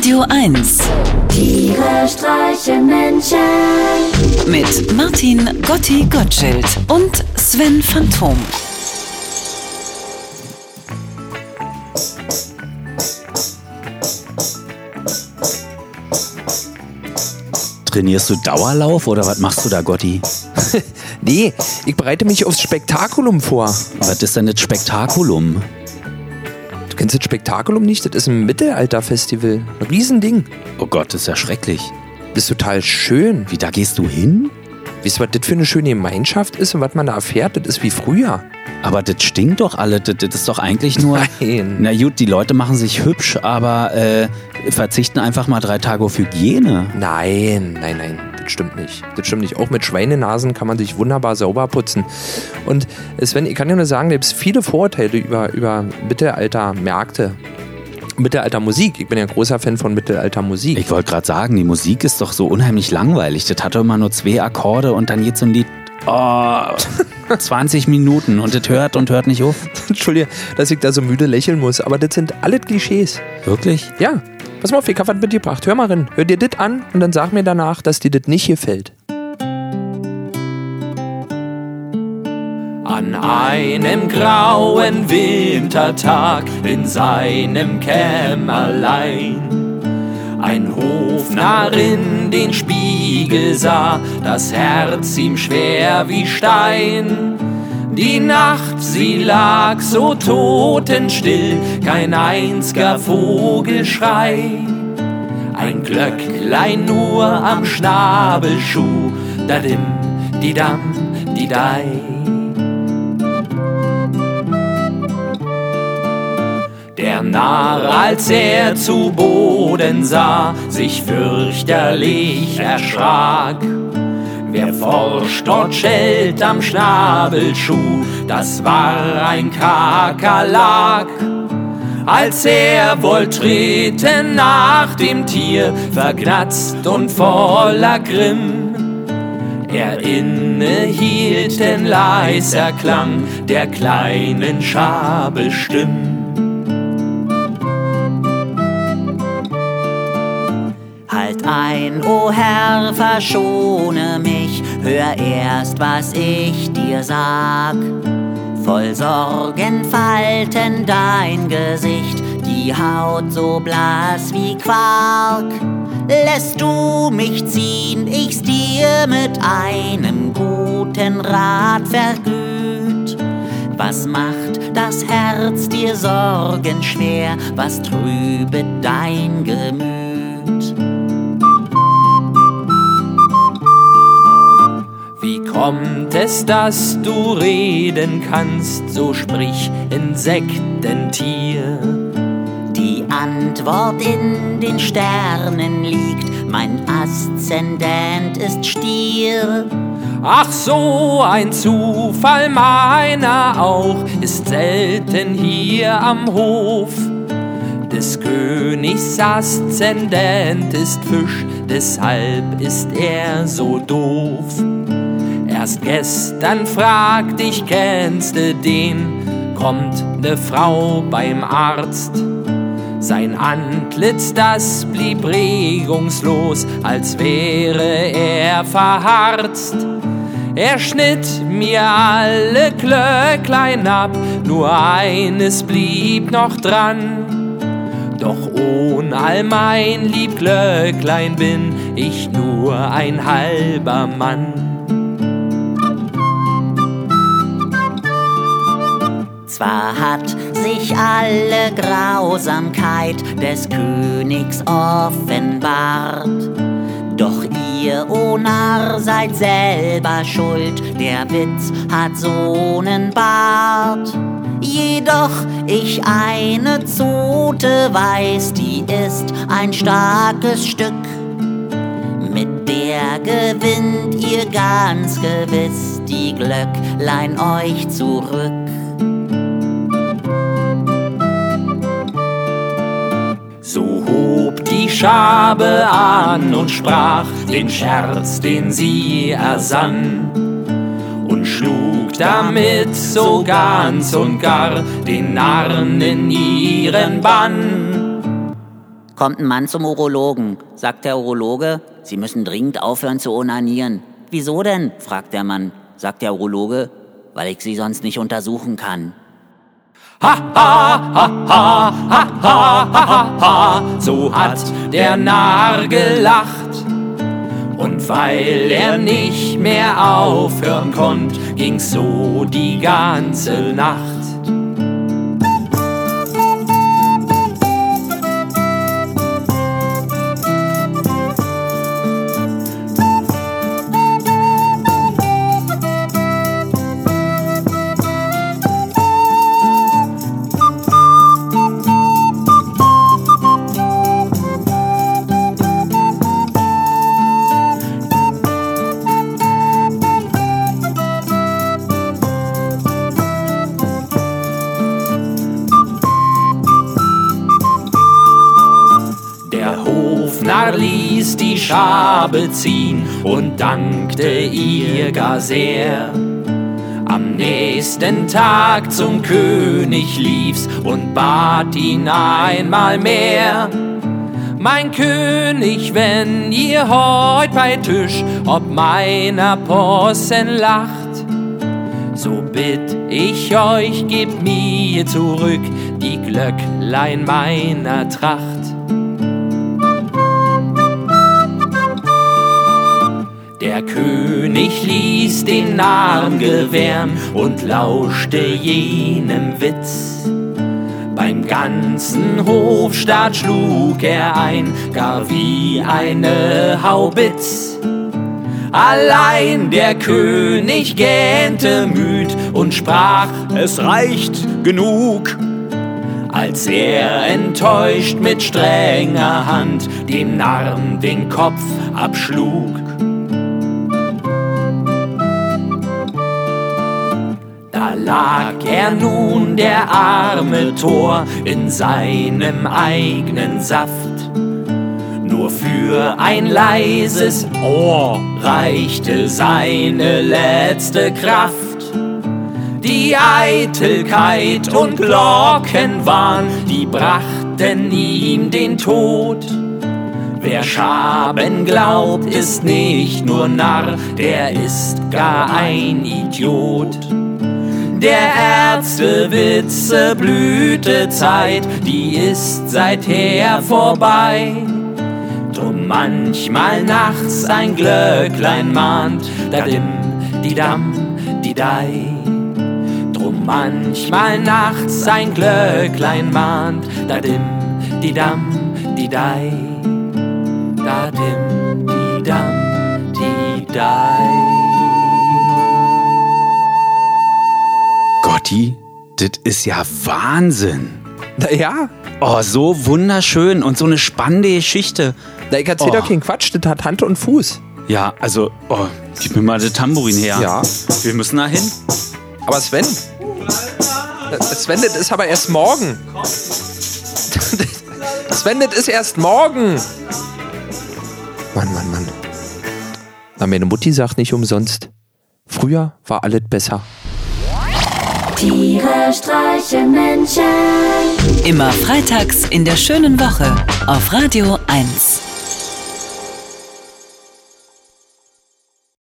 Radio 1 Tiere streichen Menschen. mit Martin Gotti Gottschild und Sven Phantom. Trainierst du Dauerlauf oder was machst du da, Gotti? Nee, ich bereite mich aufs Spektakulum vor. Was ist denn das Spektakulum? Du kennst das Spektakulum nicht? Das ist ein Mittelalterfestival. Ein Riesending. Oh Gott, das ist ja schrecklich. Das ist total schön. Wie, da gehst du hin? Wisst ihr, was das für eine schöne Gemeinschaft ist und was man da erfährt? Das ist wie früher. Aber das stinkt doch alle. Das, das ist doch eigentlich nur. Nein. Na gut, die Leute machen sich hübsch, aber äh, verzichten einfach mal drei Tage auf Hygiene. Nein, nein, nein. Das stimmt nicht. Das stimmt nicht. Auch mit Schweinenasen kann man sich wunderbar sauber putzen. Und Sven, ich kann dir nur sagen, da gibt es viele Vorurteile über, über Mittelaltermärkte. Mittelaltermusik. Ich bin ja großer Fan von Mittelaltermusik. Ich wollte gerade sagen, die Musik ist doch so unheimlich langweilig. Das hat doch immer nur zwei Akkorde und dann geht so ein Lied. Oh, 20 Minuten und das hört und hört nicht auf. Entschuldige, dass ich da so müde lächeln muss, aber das sind alle Klischees. Wirklich? Ja, pass mal auf, ich hab was mitgebracht. Hör mal rein. Hör dir das an und dann sag mir danach, dass dir das nicht gefällt. An einem grauen Wintertag in seinem Kämmerlein. Ein Hofnarr in den Spiegel sah, das Herz ihm schwer wie Stein. Die Nacht, sie lag so totenstill, kein einziger Vogelschrei. Ein Glöcklein nur am Schnabelschuh, da dim, die dam, die dei. Der Narr, als er zu Boden sah, sich fürchterlich erschrak. Wer forscht dort schellt am Schnabelschuh, das war ein Kakerlak. Als er wollt treten nach dem Tier, vergnatzt und voller Grimm, er innehielt den leiser Klang der kleinen Schabelstimm. Halt ein, o Herr, verschone mich, hör erst, was ich dir sag. Voll Sorgen falten dein Gesicht, die Haut so blass wie Quark. Lässt du mich ziehen, ich's dir mit einem guten Rat vergüt. Was macht das Herz dir Sorgen schwer, was trübet dein Gemüt? Kommt es, dass du reden kannst, so sprich Insektentier? Die Antwort in den Sternen liegt, mein Aszendent ist Stier. Ach so, ein Zufall meiner auch, ist selten hier am Hof. Des Königs Aszendent ist Fisch, deshalb ist er so doof. Erst gestern fragt ich, kennst du den? Kommt ne Frau beim Arzt. Sein Antlitz, das blieb regungslos, als wäre er verharzt. Er schnitt mir alle Glöcklein ab, nur eines blieb noch dran. Doch ohn all mein lieb Glöcklein bin ich nur ein halber Mann. Zwar hat sich alle Grausamkeit des Königs offenbart, doch ihr, o Narr, seid selber schuld, der Witz hat so nen Bart. Jedoch ich eine Zote weiß, die ist ein starkes Stück. Mit der gewinnt ihr ganz gewiss die Glöcklein euch zurück. Schabe an und sprach den Scherz, den sie ersann, und schlug damit so ganz und gar den Narren in ihren Bann. kommt ein Mann zum Urologen. Sagt der Urologe, Sie müssen dringend aufhören zu onanieren. Wieso denn? fragt der Mann. Sagt der Urologe, weil ich Sie sonst nicht untersuchen kann. So hat der Narr gelacht. Und weil er nicht mehr aufhören konnte, ging's so die ganze Nacht. Ließ die Schabe ziehen und dankte ihr gar sehr. Am nächsten Tag zum König lief's und bat ihn einmal mehr. Mein König, wenn ihr heut bei Tisch ob meiner Possen lacht, so bitt ich euch, gebt mir zurück die Glöcklein meiner Tracht. Der König ließ den Narren gewähren und lauschte jenem Witz. Beim ganzen Hofstaat schlug er ein, gar wie eine Haubitz. Allein der König gähnte müd und sprach, es reicht genug. Als er enttäuscht mit strenger Hand dem Narren den Kopf abschlug. Lag er nun, der arme Tor, in seinem eigenen Saft. Nur für ein leises Ohr reichte seine letzte Kraft. Die Eitelkeit und Glockenwahn, die brachten ihm den Tod. Wer Schaben glaubt, ist nicht nur Narr, der ist gar ein Idiot. Der Ärzte Witze Blütezeit, die ist seither vorbei. Drum manchmal nachts ein Glöcklein mahnt, da dim, die dam, die dei. Drum manchmal nachts ein Glöcklein mahnt, da dim, die dam, die dei. Gotti, das ist ja Wahnsinn. Naja, Oh, so wunderschön und so eine spannende Geschichte. na, ich erzähl Oh. doch keinen Quatsch, das hat Hand und Fuß. Ja, also, oh, gib mir mal das Tambourin her. Ja. Wir müssen da hin. Aber Sven, äh, Sven, das ist aber erst morgen. Sven, das ist erst morgen. Mann, Mann, Mann. Na, meine Mutti sagt nicht umsonst. Früher war alles besser. Tiere streichen Menschen. Immer freitags in der schönen Woche auf Radio 1.